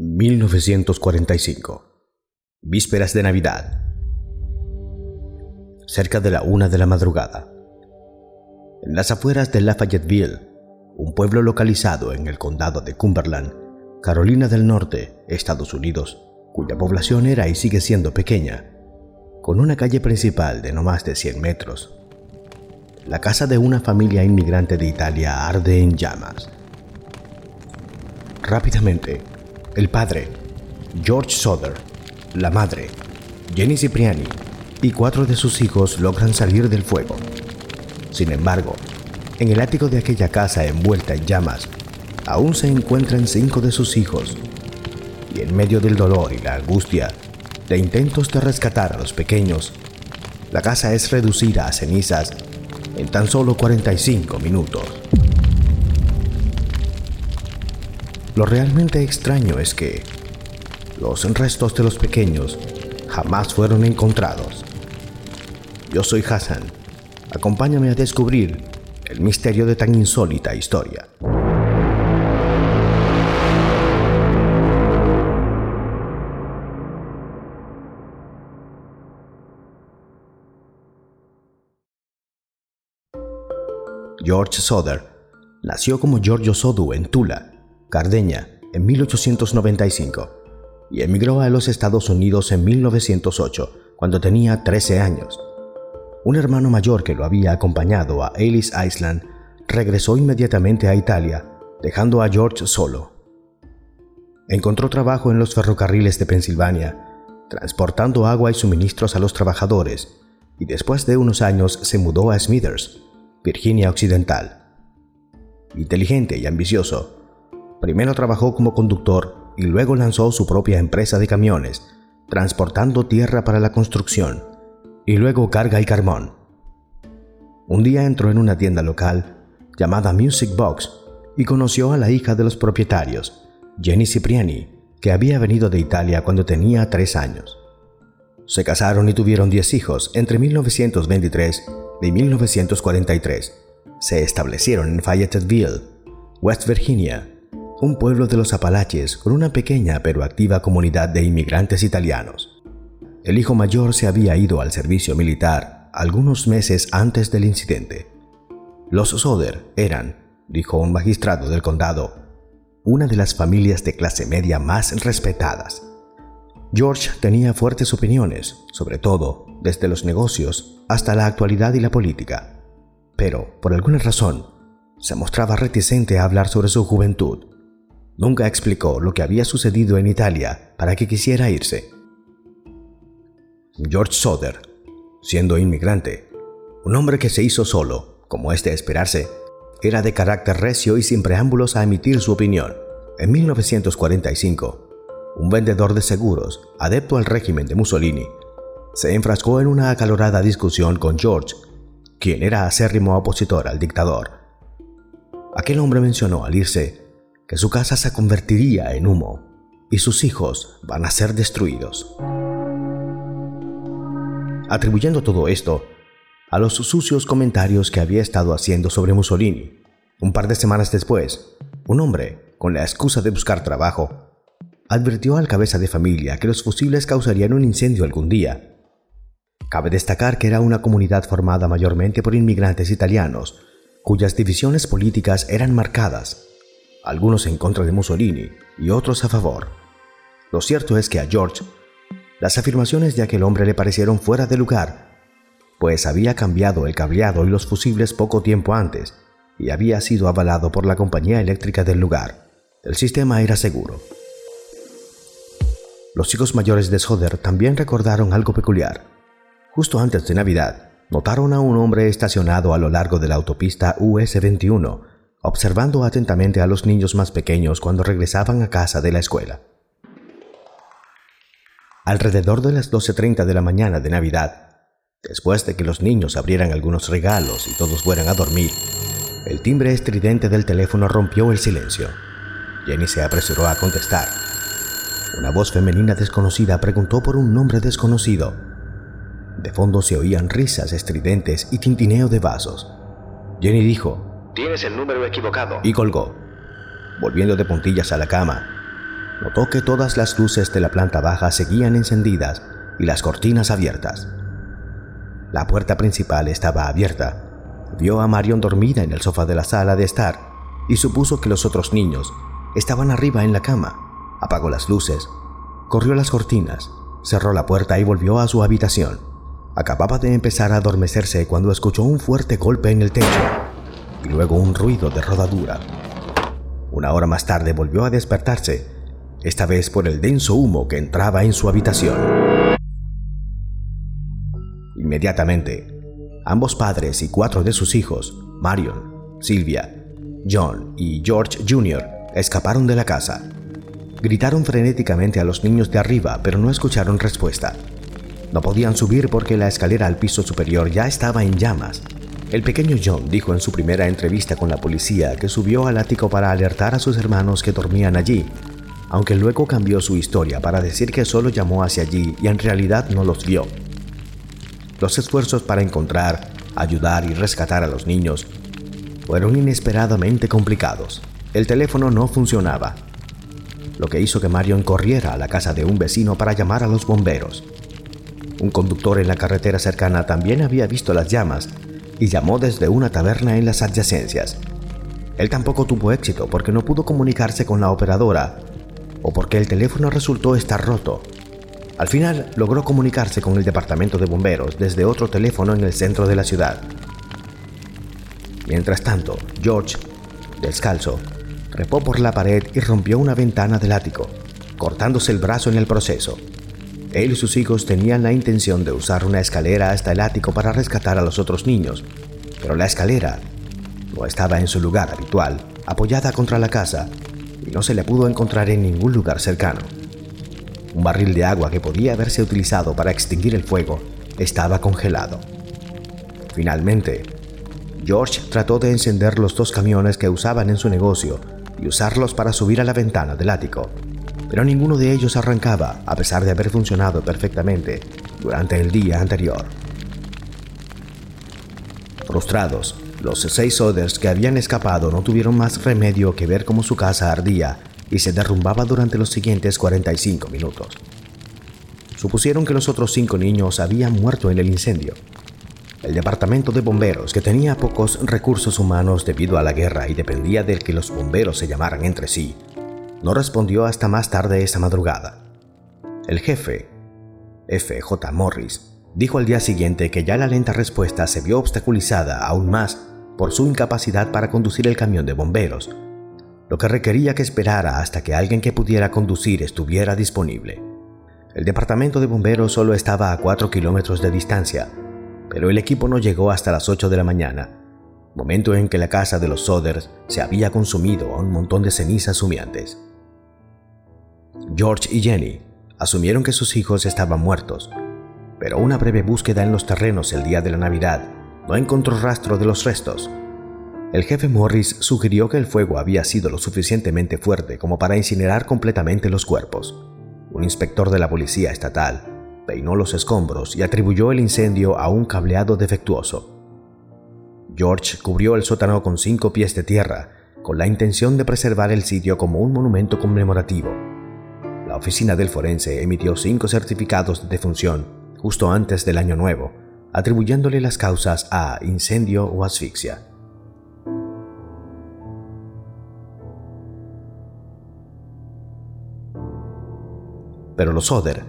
1945. Vísperas de Navidad. Cerca de la una de la madrugada. En las afueras de Lafayetteville, un pueblo localizado en el condado de Cumberland, Carolina del Norte, Estados Unidos, cuya población era y sigue siendo pequeña, con una calle principal de no más de 100 metros. La casa de una familia inmigrante de Italia arde en llamas. Rápidamente, el padre, George Soder, la madre, Jenny Cipriani, y cuatro de sus hijos logran salir del fuego. Sin embargo, en el ático de aquella casa envuelta en llamas, aún se encuentran cinco de sus hijos. Y en medio del dolor y la angustia de intentos de rescatar a los pequeños, la casa es reducida a cenizas en tan solo 45 minutos. Lo realmente extraño es que los restos de los pequeños jamás fueron encontrados. Yo soy Hassan. Acompáñame a descubrir el misterio de tan insólita historia. George Soder nació como Giorgio Sodu en Tula, Cardeña, en 1895 y emigró a los Estados Unidos en 1908, cuando tenía 13 años. Un hermano mayor que lo había acompañado a Ellis Island regresó inmediatamente a Italia, dejando a George solo. Encontró trabajo en los ferrocarriles de Pensilvania, transportando agua y suministros a los trabajadores, y después de unos años se mudó a Smithers, Virginia Occidental. Inteligente y ambicioso, Primero trabajó como conductor y luego lanzó su propia empresa de camiones, transportando tierra para la construcción, y luego carga y carbón. Un día entró en una tienda local llamada Music Box y conoció a la hija de los propietarios, Jenny Cipriani, que había venido de Italia cuando tenía tres años. Se casaron y tuvieron diez hijos entre 1923 y 1943. Se establecieron en Fayetteville, West Virginia, un pueblo de los Apalaches con una pequeña pero activa comunidad de inmigrantes italianos. El hijo mayor se había ido al servicio militar algunos meses antes del incidente. Los Soder eran, dijo un magistrado del condado, una de las familias de clase media más respetadas. George tenía fuertes opiniones, sobre todo desde los negocios hasta la actualidad y la política, pero, por alguna razón, se mostraba reticente a hablar sobre su juventud. Nunca explicó lo que había sucedido en Italia para que quisiera irse. George Soder, siendo inmigrante, un hombre que se hizo solo, como es de esperarse, era de carácter recio y sin preámbulos a emitir su opinión. En 1945, un vendedor de seguros, adepto al régimen de Mussolini, se enfrascó en una acalorada discusión con George, quien era acérrimo opositor al dictador. Aquel hombre mencionó al irse que su casa se convertiría en humo y sus hijos van a ser destruidos. Atribuyendo todo esto a los sucios comentarios que había estado haciendo sobre Mussolini, un par de semanas después, un hombre, con la excusa de buscar trabajo, advirtió al cabeza de familia que los fusibles causarían un incendio algún día. Cabe destacar que era una comunidad formada mayormente por inmigrantes italianos, cuyas divisiones políticas eran marcadas algunos en contra de Mussolini y otros a favor. Lo cierto es que a George las afirmaciones de aquel hombre le parecieron fuera de lugar, pues había cambiado el cableado y los fusibles poco tiempo antes y había sido avalado por la compañía eléctrica del lugar. El sistema era seguro. Los hijos mayores de Soder también recordaron algo peculiar. Justo antes de Navidad, notaron a un hombre estacionado a lo largo de la autopista US-21 observando atentamente a los niños más pequeños cuando regresaban a casa de la escuela. Alrededor de las 12.30 de la mañana de Navidad, después de que los niños abrieran algunos regalos y todos fueran a dormir, el timbre estridente del teléfono rompió el silencio. Jenny se apresuró a contestar. Una voz femenina desconocida preguntó por un nombre desconocido. De fondo se oían risas estridentes y tintineo de vasos. Jenny dijo, Tienes el número equivocado. Y colgó, volviendo de puntillas a la cama. notó que todas las luces de la planta baja seguían encendidas y las cortinas abiertas. La puerta principal estaba abierta. Vio a Marion dormida en el sofá de la sala de estar y supuso que los otros niños estaban arriba en la cama. Apagó las luces, corrió las cortinas, cerró la puerta y volvió a su habitación. Acababa de empezar a adormecerse cuando escuchó un fuerte golpe en el techo luego un ruido de rodadura. Una hora más tarde volvió a despertarse, esta vez por el denso humo que entraba en su habitación. Inmediatamente, ambos padres y cuatro de sus hijos, Marion, Silvia, John y George Jr., escaparon de la casa. Gritaron frenéticamente a los niños de arriba, pero no escucharon respuesta. No podían subir porque la escalera al piso superior ya estaba en llamas el pequeño John dijo en su primera entrevista con la policía que subió al ático para alertar a sus hermanos que dormían allí, aunque luego cambió su historia para decir que solo llamó hacia allí y en realidad no los vio. Los esfuerzos para encontrar, ayudar y rescatar a los niños fueron inesperadamente complicados. El teléfono no funcionaba, lo que hizo que Marion corriera a la casa de un vecino para llamar a los bomberos. Un conductor en la carretera cercana también había visto las llamas y llamó desde una taberna en las adyacencias. Él tampoco tuvo éxito porque no pudo comunicarse con la operadora o porque el teléfono resultó estar roto. Al final logró comunicarse con el departamento de bomberos desde otro teléfono en el centro de la ciudad. Mientras tanto, George, descalzo, trepó por la pared y rompió una ventana del ático, cortándose el brazo en el proceso. Él y sus hijos tenían la intención de usar una escalera hasta el ático para rescatar a los otros niños, pero la escalera no estaba en su lugar habitual, apoyada contra la casa, y no se le pudo encontrar en ningún lugar cercano. Un barril de agua que podía haberse utilizado para extinguir el fuego estaba congelado. Finalmente, George trató de encender los dos camiones que usaban en su negocio y usarlos para subir a la ventana del ático, pero ninguno de ellos arrancaba a pesar de haber funcionado perfectamente durante el día anterior. Frustrados, los seis Soders que habían escapado no tuvieron más remedio que ver cómo su casa ardía y se derrumbaba durante los siguientes 45 minutos. Supusieron que los otros cinco niños habían muerto en el incendio. El departamento de bomberos, que tenía pocos recursos humanos debido a la guerra y dependía de que los bomberos se llamaran entre sí, no respondió hasta más tarde esa madrugada. El jefe, F. J. Morris, dijo al día siguiente que ya la lenta respuesta se vio obstaculizada aún más por su incapacidad para conducir el camión de bomberos, lo que requería que esperara hasta que alguien que pudiera conducir estuviera disponible. El departamento de bomberos solo estaba a 4 kilómetros de distancia, pero el equipo no llegó hasta las 8 de la mañana, momento en que la casa de los Soders se había consumido a un montón de cenizas humeantes. George y Jenny asumieron que sus hijos estaban muertos, pero una breve búsqueda en los terrenos el día de la Navidad no encontró rastro de los restos. El jefe Morris sugirió que el fuego había sido lo suficientemente fuerte como para incinerar completamente los cuerpos. Un inspector de la policía estatal peinó los escombros y atribuyó el incendio a un cableado defectuoso. George cubrió el sótano con cinco pies de tierra, con la intención de preservar el sitio como un monumento conmemorativo oficina del forense emitió cinco certificados de defunción justo antes del año nuevo, atribuyéndole las causas a incendio o asfixia. Pero los Oder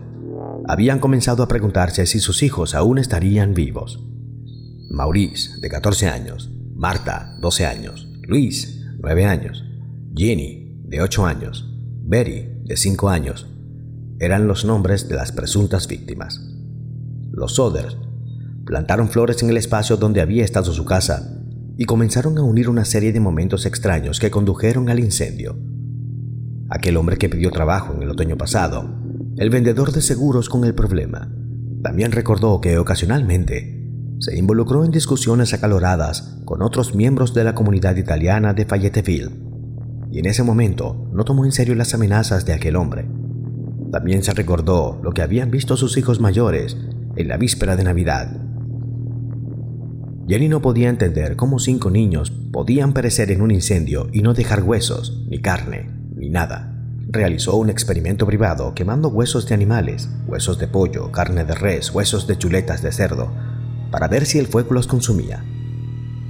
habían comenzado a preguntarse si sus hijos aún estarían vivos. Maurice, de 14 años, Marta, 12 años, Luis, 9 años, Jenny, de 8 años, Betty, de cinco años, eran los nombres de las presuntas víctimas. Los Soders plantaron flores en el espacio donde había estado su casa y comenzaron a unir una serie de momentos extraños que condujeron al incendio. Aquel hombre que pidió trabajo en el otoño pasado, el vendedor de seguros con el problema, también recordó que ocasionalmente se involucró en discusiones acaloradas con otros miembros de la comunidad italiana de Fayetteville y en ese momento no tomó en serio las amenazas de aquel hombre. También se recordó lo que habían visto sus hijos mayores en la víspera de Navidad. Jenny no podía entender cómo cinco niños podían perecer en un incendio y no dejar huesos, ni carne, ni nada. realizó un experimento privado quemando huesos de animales, huesos de pollo, carne de res, huesos de chuletas de cerdo, para ver si el fuego los consumía.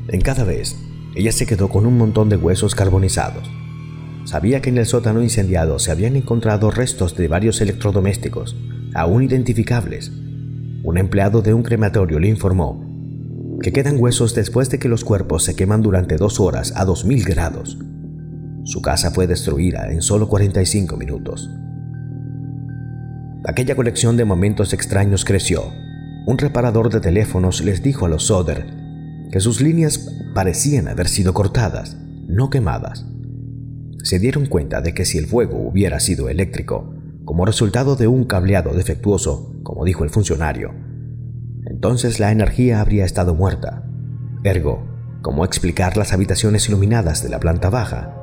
En cada vez, ella se quedó con un montón de huesos carbonizados. Sabía que en el sótano incendiado se habían encontrado restos de varios electrodomésticos, aún identificables. Un empleado de un crematorio le informó que quedan huesos después de que los cuerpos se queman durante dos horas a 2000 grados. Su casa fue destruida en solo 45 minutos. Aquella colección de momentos extraños creció. Un reparador de teléfonos les dijo a los Soder que sus líneas parecían haber sido cortadas, no quemadas. Se dieron cuenta de que si el fuego hubiera sido eléctrico, como resultado de un cableado defectuoso, como dijo el funcionario, entonces la energía habría estado muerta. Ergo, ¿cómo explicar las habitaciones iluminadas de la planta baja?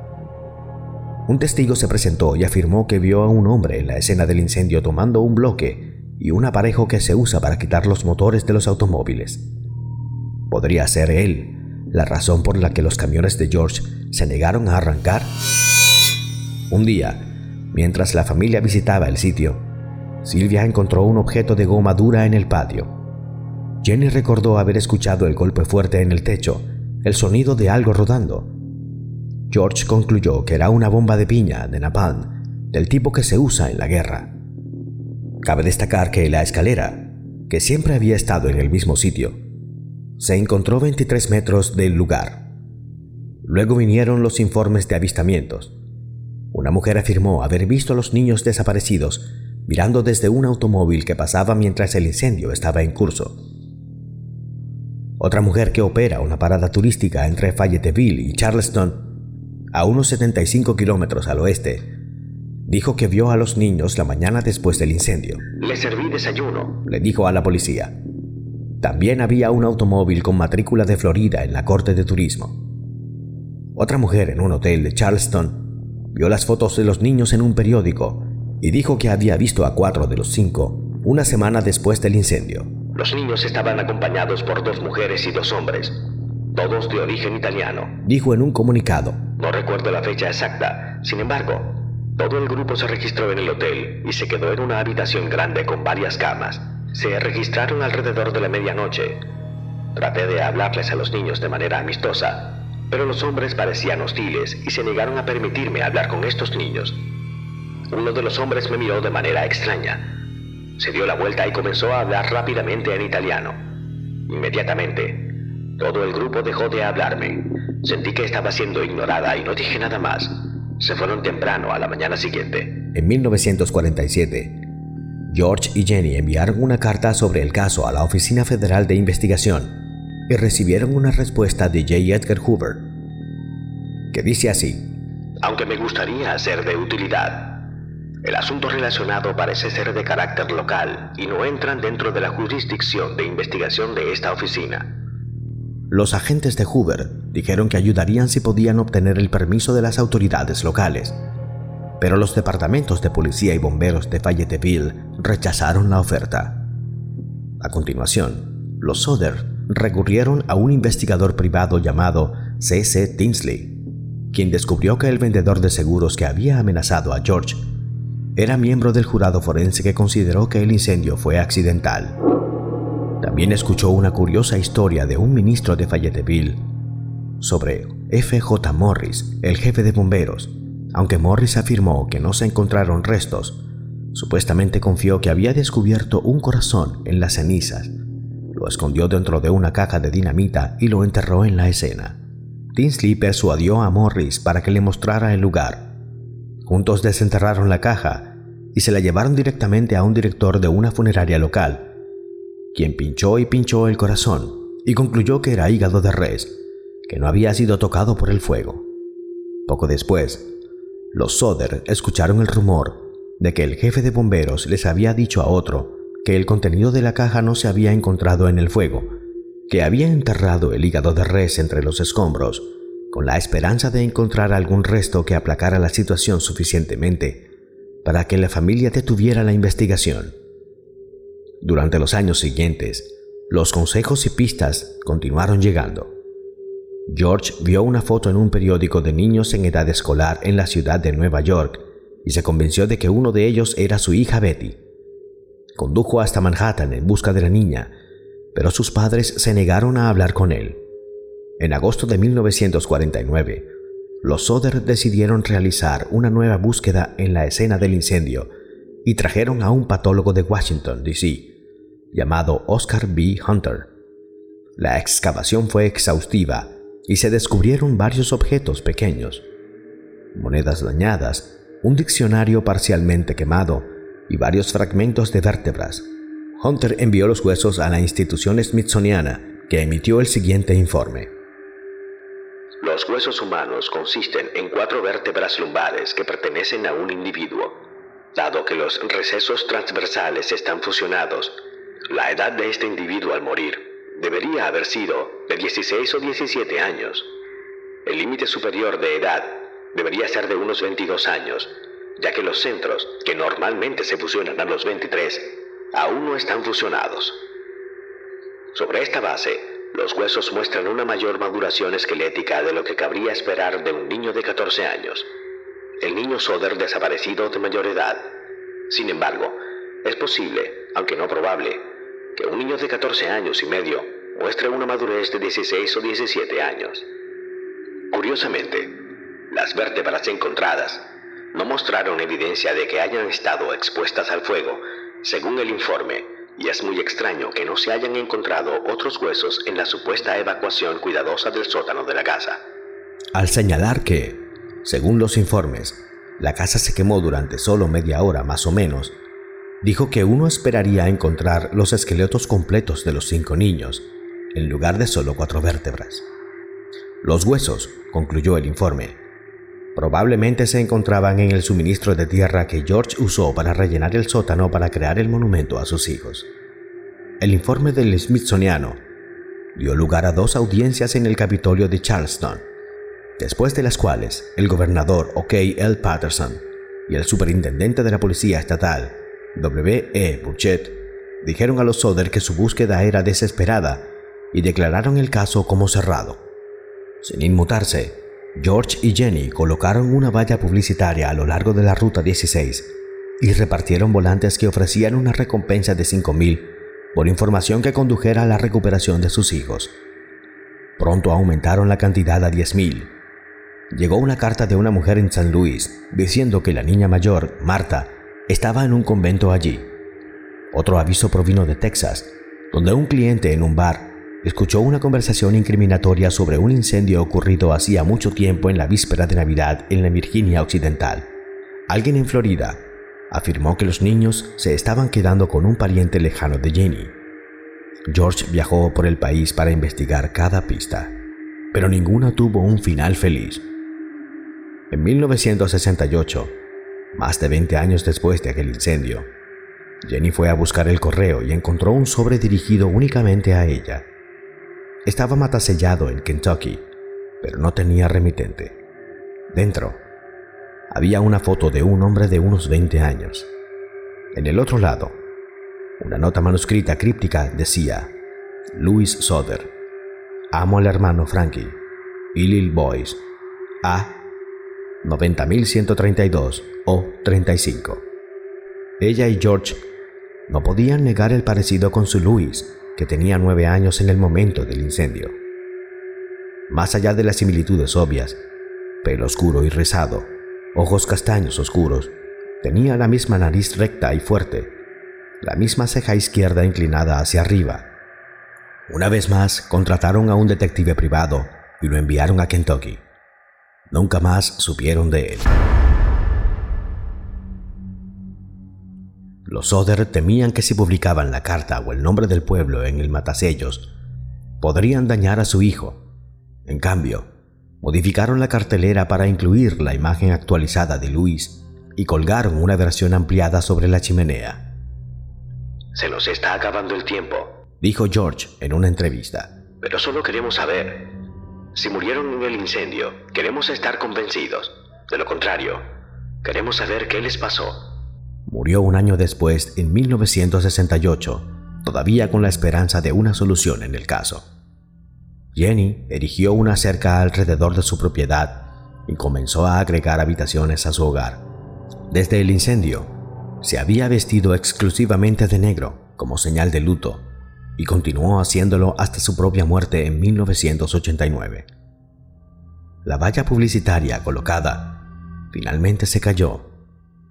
Un testigo se presentó y afirmó que vio a un hombre en la escena del incendio tomando un bloque y un aparejo que se usa para quitar los motores de los automóviles. ¿Podría ser él la razón por la que los camiones de George se negaron a arrancar? Un día, mientras la familia visitaba el sitio, Silvia encontró un objeto de goma dura en el patio. Jenny recordó haber escuchado el golpe fuerte en el techo, el sonido de algo rodando. George concluyó que era una bomba de piña de napalm, del tipo que se usa en la guerra. Cabe destacar que la escalera, que siempre había estado en el mismo sitio, se encontró 23 metros del lugar. Luego vinieron los informes de avistamientos. Una mujer afirmó haber visto a los niños desaparecidos mirando desde un automóvil que pasaba mientras el incendio estaba en curso. Otra mujer que opera una parada turística entre Fayetteville y Charleston, a unos 75 kilómetros al oeste, dijo que vio a los niños la mañana después del incendio. Le serví desayuno, le dijo a la policía. También había un automóvil con matrícula de Florida en la corte de turismo. Otra mujer en un hotel de Charleston vio las fotos de los niños en un periódico y dijo que había visto a cuatro de los cinco una semana después del incendio. Los niños estaban acompañados por dos mujeres y dos hombres, todos de origen italiano. Dijo en un comunicado. No recuerdo la fecha exacta, sin embargo, todo el grupo se registró en el hotel y se quedó en una habitación grande con varias camas. Se registraron alrededor de la medianoche. Traté de hablarles a los niños de manera amistosa, pero los hombres parecían hostiles y se negaron a permitirme hablar con estos niños. Uno de los hombres me miró de manera extraña se dio la vuelta y comenzó a hablar rápidamente en italiano. Inmediatamente, todo el grupo dejó de hablarme. Sentí que estaba siendo ignorada y no dije nada más. Se fueron temprano a la mañana siguiente. En 1947, George y Jenny enviaron una carta sobre el caso a la Oficina Federal de Investigación y recibieron una respuesta de J. Edgar Hoover, que dice así, Aunque me gustaría ser de utilidad, el asunto relacionado parece ser de carácter local y no entran dentro de la jurisdicción de investigación de esta oficina. Los agentes de Hoover dijeron que ayudarían si podían obtener el permiso de las autoridades locales, pero los departamentos de policía y bomberos de Fayetteville rechazaron la oferta. A continuación, los Soder recurrieron a un investigador privado llamado C.C. Tinsley, quien descubrió que el vendedor de seguros que había amenazado a George era miembro del jurado forense que consideró que el incendio fue accidental. También escuchó una curiosa historia de un ministro de Fayetteville sobre F.J. Morris, el jefe de bomberos. Aunque Morris afirmó que no se encontraron restos, supuestamente confió que había descubierto un corazón en las cenizas. Lo escondió dentro de una caja de dinamita y lo enterró en la escena. Tinsley persuadió a Morris para que le mostrara el lugar Juntos desenterraron la caja y se la llevaron directamente a un director de una funeraria local, quien pinchó y pinchó el corazón y concluyó que era hígado de res, que no había sido tocado por el fuego. Poco después, los Soder escucharon el rumor de que el jefe de bomberos les había dicho a otro que el contenido de la caja no se había encontrado en el fuego, que había enterrado el hígado de res entre los escombros con la esperanza de encontrar algún resto que aplacara la situación suficientemente para que la familia detuviera la investigación. Durante los años siguientes, los consejos y pistas continuaron llegando. George vio una foto en un periódico de niños en edad escolar en la ciudad de Nueva York y se convenció de que uno de ellos era su hija Betty. Condujo hasta Manhattan en busca de la niña, pero sus padres se negaron a hablar con él. En agosto de 1949, los Soder decidieron realizar una nueva búsqueda en la escena del incendio y trajeron a un patólogo de Washington, D.C., llamado Oscar B. Hunter. La excavación fue exhaustiva y se descubrieron varios objetos pequeños, monedas dañadas, un diccionario parcialmente quemado y varios fragmentos de vértebras. Hunter envió los huesos a la institución smithsoniana, que emitió el siguiente informe. Los huesos humanos consisten en cuatro vértebras lumbares que pertenecen a un individuo. Dado que los recesos transversales están fusionados, la edad de este individuo al morir debería haber sido de 16 o 17 años. El límite superior de edad debería ser de unos 22 años, ya que los centros, que normalmente se fusionan a los 23, aún no están fusionados. Sobre esta base, los huesos muestran una mayor maduración esquelética de lo que cabría esperar de un niño de 14 años. El niño Soder desaparecido de mayor edad. Sin embargo, es posible, aunque no probable, que un niño de 14 años y medio muestre una madurez de 16 o 17 años. Curiosamente, las vértebras encontradas no mostraron evidencia de que hayan estado expuestas al fuego, según el informe y es muy extraño que no se hayan encontrado otros huesos en la supuesta evacuación cuidadosa del sótano de la casa. Al señalar que, según los informes, la casa se quemó durante solo media hora más o menos, dijo que uno esperaría encontrar los esqueletos completos de los cinco niños, en lugar de solo cuatro vértebras. Los huesos, concluyó el informe, Probablemente se encontraban en el suministro de tierra que George usó para rellenar el sótano para crear el monumento a sus hijos. El informe del Smithsoniano dio lugar a dos audiencias en el Capitolio de Charleston, después de las cuales el gobernador O.K. L. Patterson y el superintendente de la Policía Estatal, W. E. Burchett, dijeron a los Soder que su búsqueda era desesperada y declararon el caso como cerrado. Sin inmutarse, George y Jenny colocaron una valla publicitaria a lo largo de la Ruta 16 y repartieron volantes que ofrecían una recompensa de 5.000 por información que condujera a la recuperación de sus hijos. Pronto aumentaron la cantidad a 10.000. Llegó una carta de una mujer en San Luis diciendo que la niña mayor, Marta, estaba en un convento allí. Otro aviso provino de Texas, donde un cliente en un bar escuchó una conversación incriminatoria sobre un incendio ocurrido hacía mucho tiempo en la víspera de Navidad en la Virginia Occidental. Alguien en Florida afirmó que los niños se estaban quedando con un pariente lejano de Jenny. George viajó por el país para investigar cada pista, pero ninguna tuvo un final feliz. En 1968, más de 20 años después de aquel incendio, Jenny fue a buscar el correo y encontró un sobre dirigido únicamente a ella. Estaba matasellado en Kentucky, pero no tenía remitente. Dentro había una foto de un hombre de unos 20 años. En el otro lado, una nota manuscrita críptica decía, Louis Soder, amo al hermano Frankie y Lil Boys, A 90132 o 35. Ella y George no podían negar el parecido con su Louis, que tenía nueve años en el momento del incendio. Más allá de las similitudes obvias, pelo oscuro y rizado, ojos castaños oscuros, tenía la misma nariz recta y fuerte, la misma ceja izquierda inclinada hacia arriba. Una vez más, contrataron a un detective privado y lo enviaron a Kentucky. Nunca más supieron de él. Los Soder temían que si publicaban la carta o el nombre del pueblo en el matasellos, podrían dañar a su hijo. En cambio, modificaron la cartelera para incluir la imagen actualizada de Luis y colgaron una versión ampliada sobre la chimenea. Se nos está acabando el tiempo, dijo George en una entrevista. Pero solo queremos saber. Si murieron en el incendio, queremos estar convencidos. De lo contrario, queremos saber qué les pasó Murió un año después, en 1968, todavía con la esperanza de una solución en el caso. Jenny erigió una cerca alrededor de su propiedad y comenzó a agregar habitaciones a su hogar. Desde el incendio, se había vestido exclusivamente de negro como señal de luto y continuó haciéndolo hasta su propia muerte en 1989. La valla publicitaria colocada finalmente se cayó.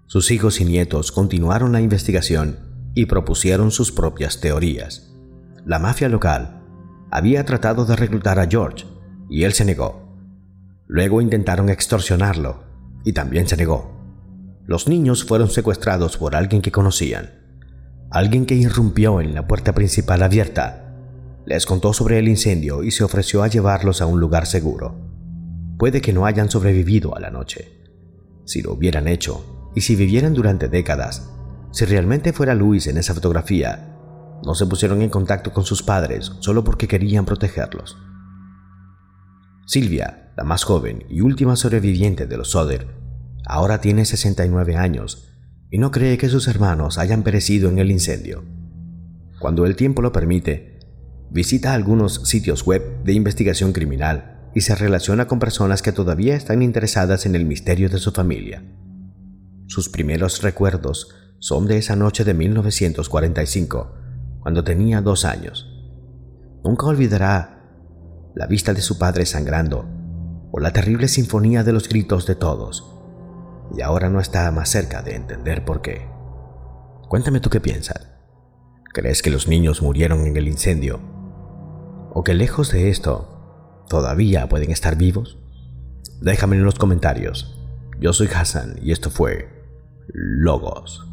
Sus hijos y nietos continuaron la investigación y propusieron sus propias teorías. La mafia local había tratado de reclutar a George y él se negó. Luego intentaron extorsionarlo y también se negó. Los niños fueron secuestrados por alguien que conocían. Alguien que irrumpió en la puerta principal abierta. Les contó sobre el incendio y se ofreció a llevarlos a un lugar seguro. Puede que no hayan sobrevivido a la noche. Si lo hubieran hecho, y si vivieran durante décadas, si realmente fuera Luis en esa fotografía, no se pusieron en contacto con sus padres solo porque querían protegerlos. Silvia, la más joven y última sobreviviente de los Soder, ahora tiene 69 años y no cree que sus hermanos hayan perecido en el incendio. Cuando el tiempo lo permite, visita algunos sitios web de investigación criminal y se relaciona con personas que todavía están interesadas en el misterio de su familia. Sus primeros recuerdos son de esa noche de 1945, cuando tenía dos años. Nunca olvidará la vista de su padre sangrando o la terrible sinfonía de los gritos de todos. Y ahora no está más cerca de entender por qué. Cuéntame tú qué piensas. ¿Crees que los niños murieron en el incendio? ¿O que lejos de esto, todavía pueden estar vivos? Déjame en los comentarios. Yo soy Hassan y esto fue Logos.